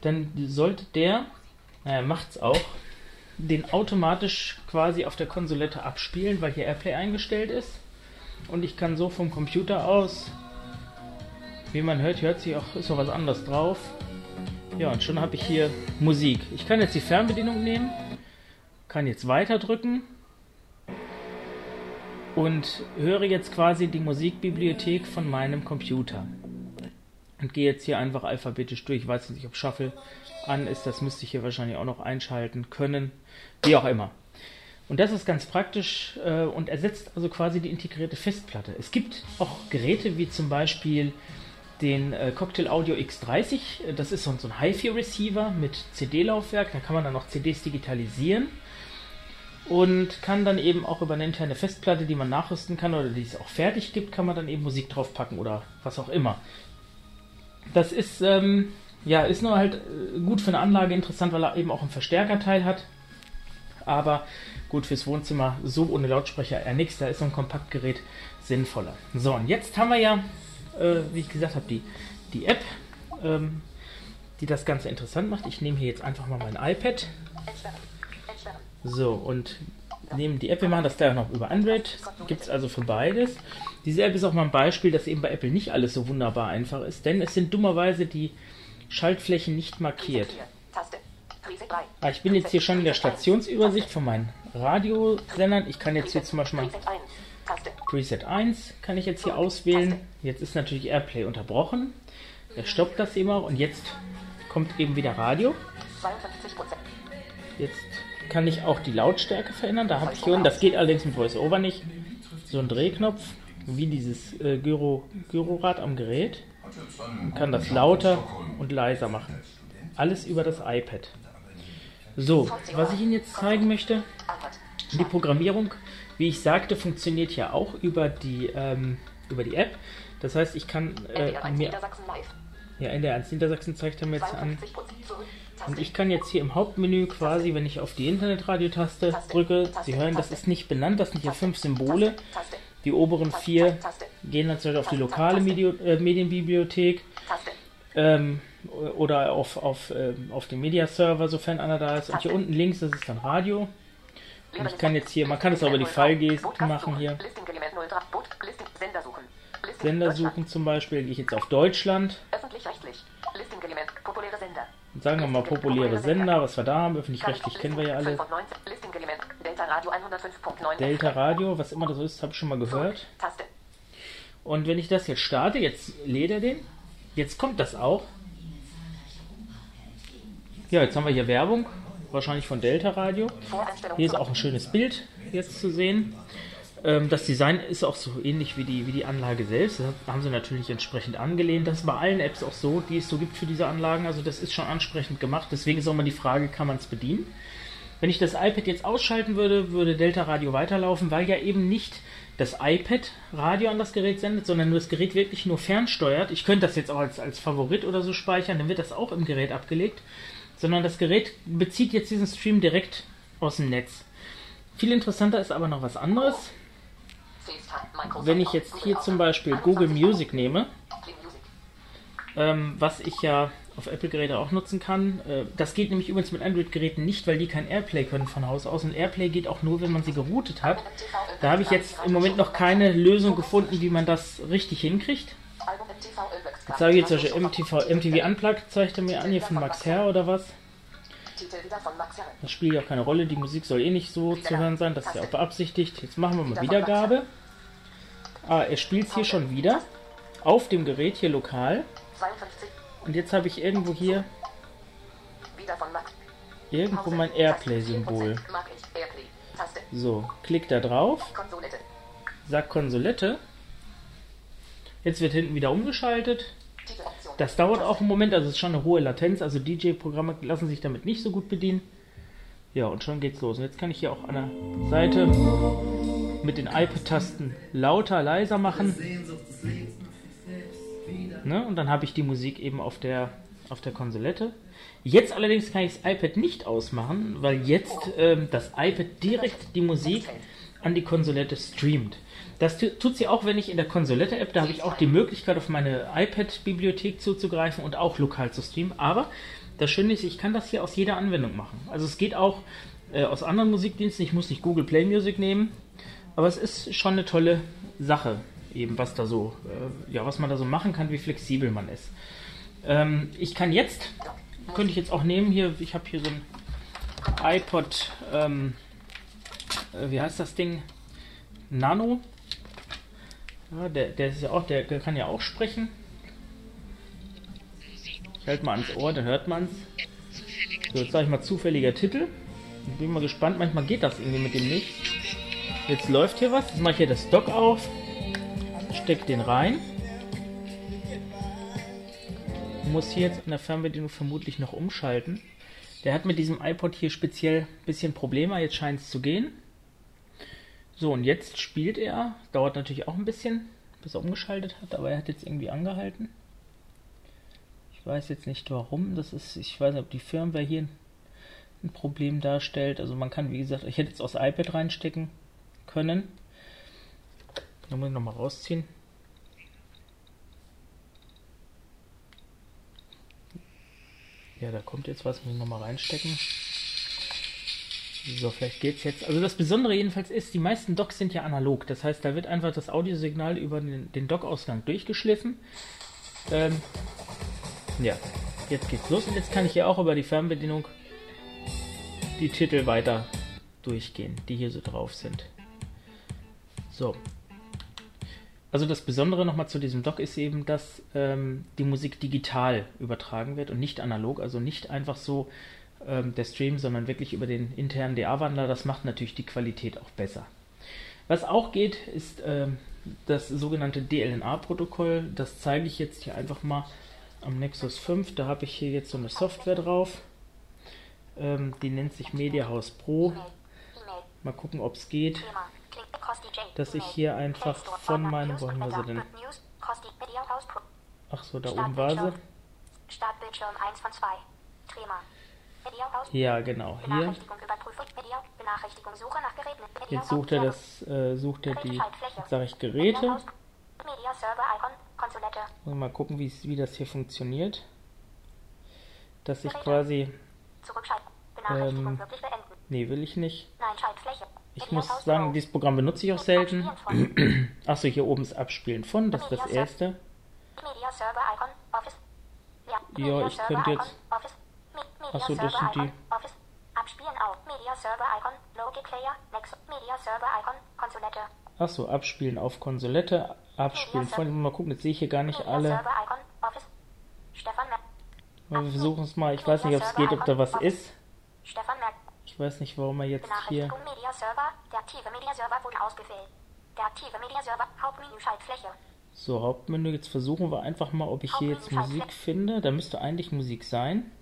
dann sollte der, naja, macht es auch, den automatisch quasi auf der Konsolette abspielen, weil hier Airplay eingestellt ist. Und ich kann so vom Computer aus, wie man hört, hört sich auch, ist noch was anderes drauf. Ja, und schon habe ich hier Musik. Ich kann jetzt die Fernbedienung nehmen, kann jetzt weiter drücken und höre jetzt quasi die Musikbibliothek von meinem Computer. Und gehe jetzt hier einfach alphabetisch durch. Ich weiß nicht, ob Shuffle an ist, das müsste ich hier wahrscheinlich auch noch einschalten können. Wie auch immer. Und das ist ganz praktisch äh, und ersetzt also quasi die integrierte Festplatte. Es gibt auch Geräte wie zum Beispiel den äh, Cocktail Audio X30. Das ist so, so ein HiFi-Receiver mit CD-Laufwerk. Da kann man dann noch CDs digitalisieren und kann dann eben auch über eine interne Festplatte, die man nachrüsten kann oder die es auch fertig gibt, kann man dann eben Musik draufpacken oder was auch immer. Das ist ähm, ja ist nur halt äh, gut für eine Anlage interessant, weil er eben auch einen Verstärkerteil hat. Aber Gut, fürs Wohnzimmer so ohne Lautsprecher eher nichts. Da ist so ein Kompaktgerät sinnvoller. So, und jetzt haben wir ja, äh, wie ich gesagt habe, die, die App, ähm, die das Ganze interessant macht. Ich nehme hier jetzt einfach mal mein iPad. So, und nehmen die App, wir machen das gleich noch über Android. Gibt es also für beides. Diese App ist auch mal ein Beispiel, dass eben bei Apple nicht alles so wunderbar einfach ist, denn es sind dummerweise die Schaltflächen nicht markiert. Ah, ich bin jetzt hier schon in der Stationsübersicht von meinen Radiosendern. Ich kann jetzt hier zum Beispiel mal Preset 1 kann ich jetzt hier auswählen. Jetzt ist natürlich Airplay unterbrochen. Er stoppt das immer und jetzt kommt eben wieder Radio. Jetzt kann ich auch die Lautstärke verändern. Da habe ich hier unten, das geht allerdings mit VoiceOver nicht, so einen Drehknopf, wie dieses äh, Gyro, Gyrorad am Gerät. Und kann das lauter und leiser machen. Alles über das iPad. So, was ich Ihnen jetzt zeigen möchte, die Programmierung, wie ich sagte, funktioniert ja auch über die, ähm, über die App. Das heißt, ich kann äh, mir... Ja, NDR 1 Niedersachsen zeigt er mir jetzt an. Und ich kann jetzt hier im Hauptmenü quasi, wenn ich auf die Internetradio-Taste drücke, Sie hören, das ist nicht benannt, das sind hier fünf Symbole. Die oberen vier gehen natürlich auf die lokale Medio, äh, Medienbibliothek. Ähm, oder auf, auf, äh, auf dem Media-Server, sofern einer da ist. Und hier unten links, das ist dann Radio. Und ich kann jetzt hier, man kann es auch über die Fallgesten machen hier. Sender suchen zum Beispiel, gehe ich jetzt auf Deutschland. Und sagen wir mal populäre Sender, was wir da haben, öffentlich-rechtlich kennen wir ja alle. Delta Radio, was immer das ist, habe ich schon mal gehört. Und wenn ich das jetzt starte, jetzt lädt er den. Jetzt kommt das auch. Ja, jetzt haben wir hier Werbung, wahrscheinlich von Delta Radio. Hier ist auch ein schönes Bild jetzt zu sehen. Ähm, das Design ist auch so ähnlich wie die, wie die Anlage selbst. Das haben sie natürlich entsprechend angelehnt. Das ist bei allen Apps auch so, die es so gibt für diese Anlagen. Also das ist schon ansprechend gemacht. Deswegen ist auch mal die Frage, kann man es bedienen? Wenn ich das iPad jetzt ausschalten würde, würde Delta Radio weiterlaufen, weil ja eben nicht das iPad Radio an das Gerät sendet, sondern nur das Gerät wirklich nur fernsteuert. Ich könnte das jetzt auch als, als Favorit oder so speichern, dann wird das auch im Gerät abgelegt. Sondern das Gerät bezieht jetzt diesen Stream direkt aus dem Netz. Viel interessanter ist aber noch was anderes. Wenn ich jetzt hier zum Beispiel Google Music nehme, ähm, was ich ja auf Apple-Geräte auch nutzen kann. Äh, das geht nämlich übrigens mit Android-Geräten nicht, weil die kein Airplay können von Haus aus. Und Airplay geht auch nur, wenn man sie geroutet hat. Da habe ich jetzt im Moment noch keine Lösung gefunden, wie man das richtig hinkriegt. Jetzt sage ich jetzt solche MTV, MTV Unplugged, zeigt er mir an, hier von Max Herr oder was. Das spielt ja auch keine Rolle, die Musik soll eh nicht so zu hören sein, das ist ja auch beabsichtigt. Jetzt machen wir mal Wiedergabe. Ah, er spielt es hier schon wieder. Auf dem Gerät hier lokal. Und jetzt habe ich irgendwo hier irgendwo mein Airplay-Symbol. So, klick da drauf. Sag Konsolette. Jetzt wird hinten wieder umgeschaltet. Das dauert auch einen Moment, also es ist schon eine hohe Latenz, also DJ-Programme lassen sich damit nicht so gut bedienen. Ja, und schon geht's los. Und jetzt kann ich hier auch an der Seite mit den iPad-Tasten lauter, leiser machen. Ne? Und dann habe ich die Musik eben auf der, auf der Konsolette. Jetzt allerdings kann ich das iPad nicht ausmachen, weil jetzt ähm, das iPad direkt die Musik an die Konsolette streamt. Das tut sie auch, wenn ich in der Konsolette-App, da habe ich auch die Möglichkeit, auf meine iPad-Bibliothek zuzugreifen und auch lokal zu streamen. Aber das Schöne ist, ich kann das hier aus jeder Anwendung machen. Also es geht auch äh, aus anderen Musikdiensten. Ich muss nicht Google Play Music nehmen. Aber es ist schon eine tolle Sache, eben was da so, äh, ja, was man da so machen kann, wie flexibel man ist. Ähm, ich kann jetzt, könnte ich jetzt auch nehmen hier, ich habe hier so ein iPod, ähm, äh, wie heißt das Ding? Nano. Ja, der, der ist ja auch, der, kann ja auch sprechen. Ich halte mal ans Ohr, dann hört man es. So, jetzt sage ich mal zufälliger Titel. Bin mal gespannt, manchmal geht das irgendwie mit dem nicht. Jetzt läuft hier was. Jetzt mache ich hier das Dock auf. Steck den rein. Muss hier jetzt in der Fernbedienung vermutlich noch umschalten. Der hat mit diesem iPod hier speziell ein bisschen Probleme. Jetzt scheint es zu gehen. So, und jetzt spielt er. Dauert natürlich auch ein bisschen, bis er umgeschaltet hat, aber er hat jetzt irgendwie angehalten. Ich weiß jetzt nicht warum. Das ist, ich weiß nicht, ob die Firmware hier ein Problem darstellt. Also man kann, wie gesagt, ich hätte jetzt aus iPad reinstecken können. Da muss ich nochmal rausziehen. Ja, da kommt jetzt was, muss ich nochmal reinstecken. So, vielleicht geht's jetzt. Also das Besondere jedenfalls ist, die meisten Docks sind ja analog. Das heißt, da wird einfach das Audiosignal über den, den Dockausgang durchgeschliffen. Ähm, ja, jetzt geht's los und jetzt kann ich hier auch über die Fernbedienung die Titel weiter durchgehen, die hier so drauf sind. So. Also das Besondere nochmal zu diesem Dock ist eben, dass ähm, die Musik digital übertragen wird und nicht analog, also nicht einfach so ähm, der Stream, sondern wirklich über den internen DA-Wandler. Das macht natürlich die Qualität auch besser. Was auch geht, ist ähm, das sogenannte DLNA-Protokoll. Das zeige ich jetzt hier einfach mal am Nexus 5. Da habe ich hier jetzt so eine Software drauf. Ähm, die nennt sich Mediahouse Pro. Mal gucken, ob es geht. Dass ich hier einfach von meinem, wo haben wir sie denn? Ach so, da oben war sie. Startbildschirm 1 von 2. Trema. Ja, genau. Hier. Jetzt sucht er das, äh, sucht er die, sage ich Geräte. mal gucken, wie das hier funktioniert. Dass ich quasi. Ähm, nee, will ich nicht. Ich muss sagen, dieses Programm benutze ich auch selten. Achso, hier oben ist Abspielen von, das ist das erste. Ja, ich könnte jetzt. Achso, das sind die. Achso, abspielen auf Konsolette, abspielen von. Mal gucken, jetzt sehe ich hier gar nicht alle. wir versuchen es mal. Ich weiß nicht, ob es geht, ob da was ist. Ich weiß nicht, warum er jetzt hier. Der aktive Mediaserver. Hauptmenü Schaltfläche. So, Hauptmenü. Jetzt versuchen wir einfach mal, ob ich hier jetzt Musik finde. Da müsste eigentlich Musik sein.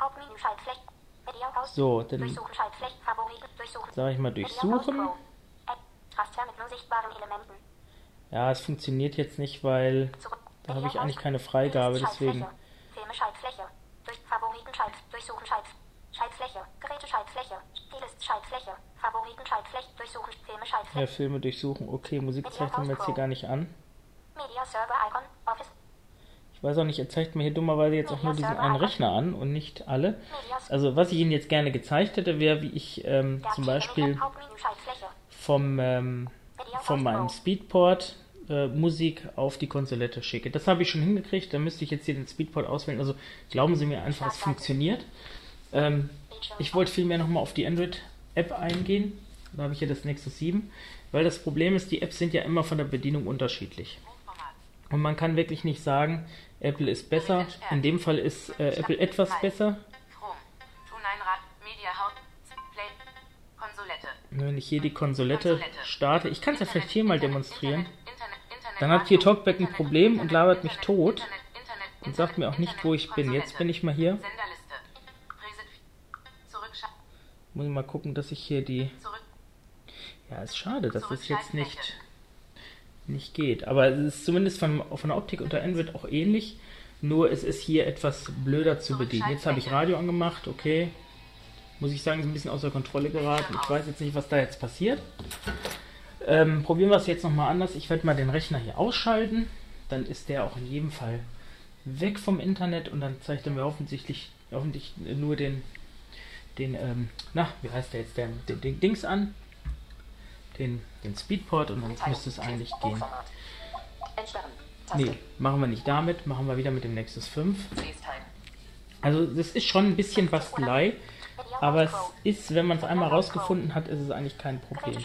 Hauptmenü Schaltfläche. Media. So, dann Durchsuchen Schaltfläche. Favoriten. Durchsuchen. sage ich mal Media durchsuchen. Ja, es funktioniert jetzt nicht, weil. Da habe Media ich eigentlich keine Freigabe, deswegen. Filme Schaltfläche. Durch Favoriten Schalt. Durchsuchen Schalt. Schaltfläche. Geräte Schaltfläche. Playlist Schaltfläche. Favoriten Schaltfläche. Durchsuchen Filme ja, Schaltfläche. Filme durchsuchen. Okay, Musik zeigt mir jetzt hier gar nicht an. Media Server Icon. Office. Ich weiß auch nicht, er zeigt mir hier dummerweise jetzt auch nur diesen einen Rechner an und nicht alle. Also was ich Ihnen jetzt gerne gezeigt hätte, wäre, wie ich ähm, zum Beispiel vom, ähm, von meinem Speedport äh, Musik auf die Konsolette schicke. Das habe ich schon hingekriegt, da müsste ich jetzt hier den Speedport auswählen. Also glauben Sie mir einfach, es funktioniert. Ähm, ich wollte vielmehr nochmal auf die Android-App eingehen. Da habe ich hier das Nexus 7. Weil das Problem ist, die Apps sind ja immer von der Bedienung unterschiedlich. Und man kann wirklich nicht sagen, Apple ist besser. In dem Fall ist äh, Apple etwas besser. Wenn ich hier die Konsolette starte, ich kann es ja vielleicht hier mal demonstrieren. Dann hat hier Talkback ein Problem und labert mich tot und sagt mir auch nicht, wo ich bin. Jetzt bin ich mal hier. Muss ich mal gucken, dass ich hier die. zurück. Ja, ist schade, dass es jetzt nicht, nicht geht. Aber es ist zumindest von, von der Optik unter Android auch ähnlich. Nur es ist hier etwas blöder zu bedienen. Jetzt habe ich Radio angemacht, okay. Muss ich sagen, ist ein bisschen außer Kontrolle geraten. Ich weiß jetzt nicht, was da jetzt passiert. Ähm, probieren wir es jetzt nochmal anders. Ich werde mal den Rechner hier ausschalten. Dann ist der auch in jedem Fall weg vom Internet und dann zeigt er mir offensichtlich hoffentlich nur den, den ähm, na, wie heißt der jetzt, der, den, den Dings an. Den, den Speedport und dann müsste es eigentlich gehen. Nee, machen wir nicht damit, machen wir wieder mit dem Nexus 5. FaceTime. Also das ist schon ein bisschen Bastelei, aber es ist, wenn man es einmal rausgefunden hat, ist es eigentlich kein Problem.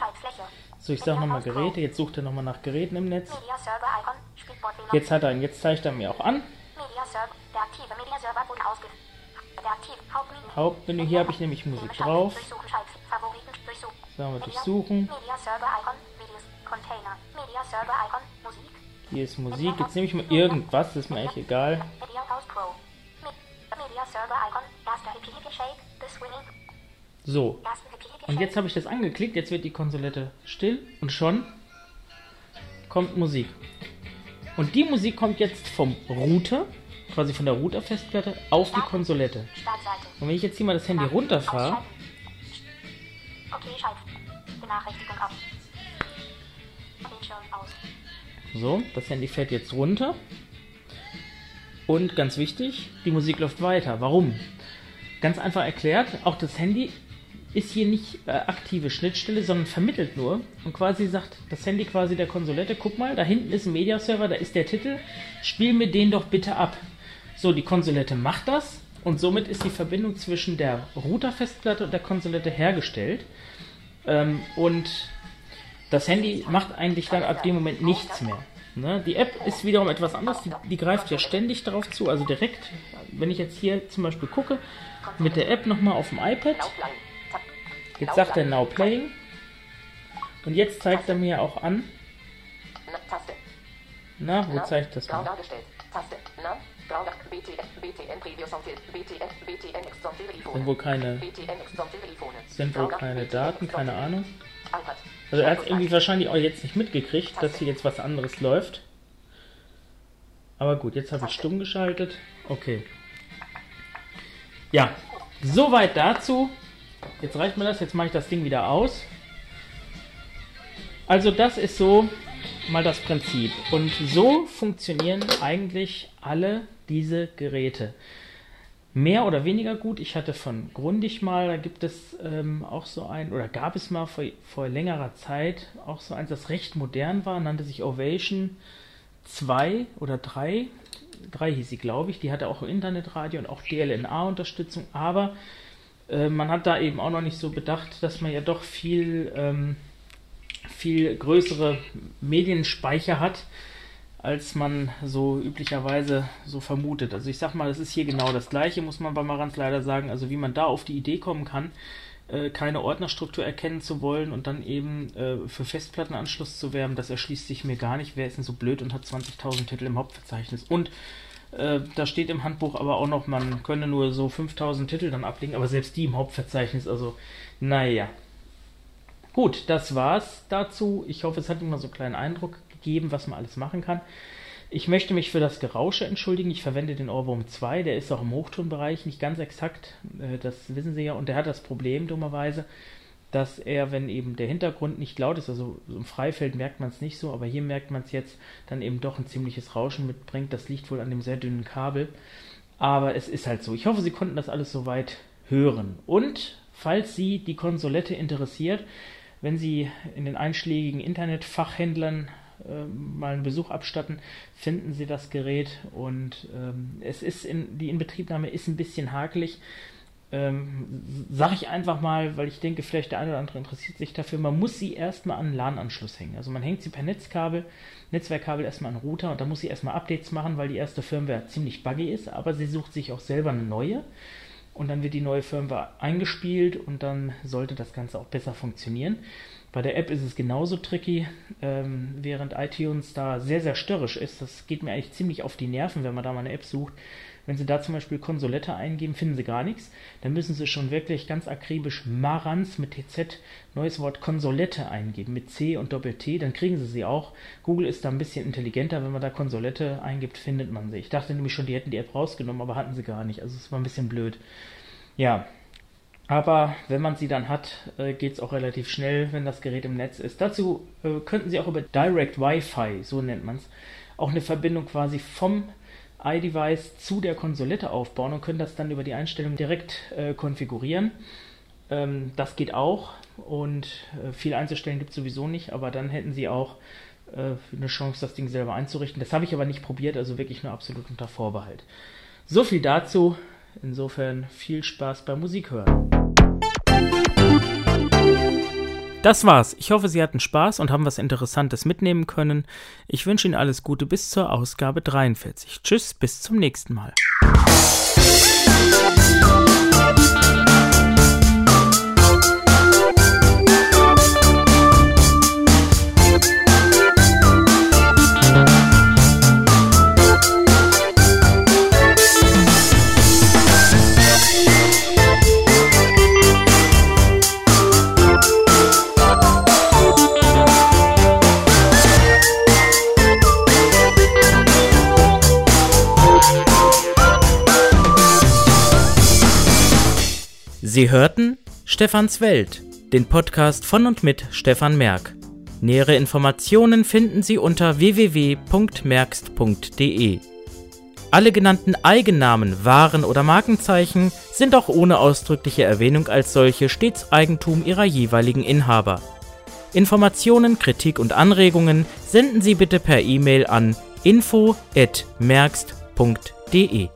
So, ich sage nochmal Geräte, jetzt sucht er nochmal nach Geräten im Netz. Jetzt hat er ihn, jetzt zeigt er mir auch an. Hauptmenü. Hier habe ich nämlich Musik drauf. Sagen wir durchsuchen. Hier ist Musik, jetzt nehme ich mal irgendwas, das ist mir eigentlich egal. So, und jetzt habe ich das angeklickt, jetzt wird die Konsolette still und schon kommt Musik. Und die Musik kommt jetzt vom Router, quasi von der Router-Festplatte, auf die Konsolette. Und wenn ich jetzt hier mal das Handy runterfahre, so, das Handy fährt jetzt runter. Und ganz wichtig, die Musik läuft weiter. Warum? Ganz einfach erklärt, auch das Handy ist hier nicht äh, aktive Schnittstelle, sondern vermittelt nur und quasi sagt das Handy quasi der Konsolette, guck mal, da hinten ist ein Mediaserver, da ist der Titel, spiel mir den doch bitte ab. So, die Konsolette macht das und somit ist die Verbindung zwischen der Routerfestplatte und der Konsolette hergestellt. Ähm, und das Handy macht eigentlich dann ab dem Moment nichts mehr. Ne? Die App ist wiederum etwas anderes, die, die greift ja ständig darauf zu, also direkt, wenn ich jetzt hier zum Beispiel gucke, mit der App nochmal auf dem iPad, jetzt sagt er Now Playing und jetzt zeigt er mir auch an, Na, wo zeigt das mal? Sind wohl keine, sind wohl keine Daten, keine Ahnung. Also er hat irgendwie wahrscheinlich auch jetzt nicht mitgekriegt, dass hier jetzt was anderes läuft. Aber gut, jetzt habe ich stumm geschaltet. Okay. Ja, soweit dazu. Jetzt reicht mir das, jetzt mache ich das Ding wieder aus. Also das ist so mal das Prinzip. Und so funktionieren eigentlich alle diese Geräte. Mehr oder weniger gut. Ich hatte von Grundig mal, da gibt es ähm, auch so ein, oder gab es mal vor, vor längerer Zeit auch so eins, das recht modern war, nannte sich Ovation 2 oder 3. 3 hieß sie, glaube ich. Die hatte auch Internetradio und auch DLNA-Unterstützung, aber äh, man hat da eben auch noch nicht so bedacht, dass man ja doch viel, ähm, viel größere Medienspeicher hat, als man so üblicherweise so vermutet. Also ich sag mal, das ist hier genau das gleiche, muss man bei Marantz leider sagen. Also wie man da auf die Idee kommen kann, äh, keine Ordnerstruktur erkennen zu wollen und dann eben äh, für Festplattenanschluss zu werben, das erschließt sich mir gar nicht. Wer ist denn so blöd und hat 20.000 Titel im Hauptverzeichnis? Und äh, da steht im Handbuch aber auch noch, man könne nur so 5000 Titel dann ablegen, aber selbst die im Hauptverzeichnis, also naja. Gut, das war's dazu. Ich hoffe, es hat immer so einen kleinen Eindruck gegeben, was man alles machen kann. Ich möchte mich für das Gerausche entschuldigen. Ich verwende den Ohrwurm 2, der ist auch im Hochtonbereich nicht ganz exakt, äh, das wissen Sie ja, und der hat das Problem dummerweise, dass er, wenn eben der Hintergrund nicht laut ist, also im Freifeld merkt man es nicht so, aber hier merkt man es jetzt, dann eben doch ein ziemliches Rauschen mitbringt. Das liegt wohl an dem sehr dünnen Kabel. Aber es ist halt so. Ich hoffe, Sie konnten das alles soweit hören. Und falls Sie die Konsolette interessiert, wenn Sie in den einschlägigen Internetfachhändlern äh, mal einen Besuch abstatten, finden Sie das Gerät und ähm, es ist in, die Inbetriebnahme ist ein bisschen hakelig ähm, sage ich einfach mal, weil ich denke, vielleicht der eine oder andere interessiert sich dafür, man muss sie erstmal an einen LAN-Anschluss hängen. Also man hängt sie per Netzkabel, Netzwerkkabel erstmal an den Router und da muss sie erstmal Updates machen, weil die erste Firmware ziemlich buggy ist, aber sie sucht sich auch selber eine neue und dann wird die neue Firmware eingespielt und dann sollte das Ganze auch besser funktionieren. Bei der App ist es genauso tricky, ähm, während iTunes da sehr, sehr störrisch ist. Das geht mir eigentlich ziemlich auf die Nerven, wenn man da mal eine App sucht wenn Sie da zum Beispiel Konsolette eingeben, finden Sie gar nichts. Dann müssen Sie schon wirklich ganz akribisch Marans mit TZ, neues Wort Konsolette eingeben, mit C und Doppel-T, dann kriegen Sie sie auch. Google ist da ein bisschen intelligenter, wenn man da Konsolette eingibt, findet man sie. Ich dachte nämlich schon, die hätten die App rausgenommen, aber hatten sie gar nicht. Also es war ein bisschen blöd. Ja, aber wenn man sie dann hat, äh, geht es auch relativ schnell, wenn das Gerät im Netz ist. Dazu äh, könnten Sie auch über Direct Wi-Fi, so nennt man es, auch eine Verbindung quasi vom iDevice zu der Konsolette aufbauen und können das dann über die Einstellung direkt äh, konfigurieren. Ähm, das geht auch und äh, viel einzustellen gibt es sowieso nicht, aber dann hätten sie auch äh, eine Chance, das Ding selber einzurichten. Das habe ich aber nicht probiert, also wirklich nur absolut unter Vorbehalt. So viel dazu. Insofern viel Spaß beim Musik hören. Das war's. Ich hoffe, Sie hatten Spaß und haben was Interessantes mitnehmen können. Ich wünsche Ihnen alles Gute bis zur Ausgabe 43. Tschüss, bis zum nächsten Mal. Sie hörten Stefans Welt, den Podcast von und mit Stefan Merck. Nähere Informationen finden Sie unter www.merkst.de. Alle genannten Eigennamen, Waren oder Markenzeichen sind auch ohne ausdrückliche Erwähnung als solche stets Eigentum ihrer jeweiligen Inhaber. Informationen, Kritik und Anregungen senden Sie bitte per E-Mail an info@merkst.de.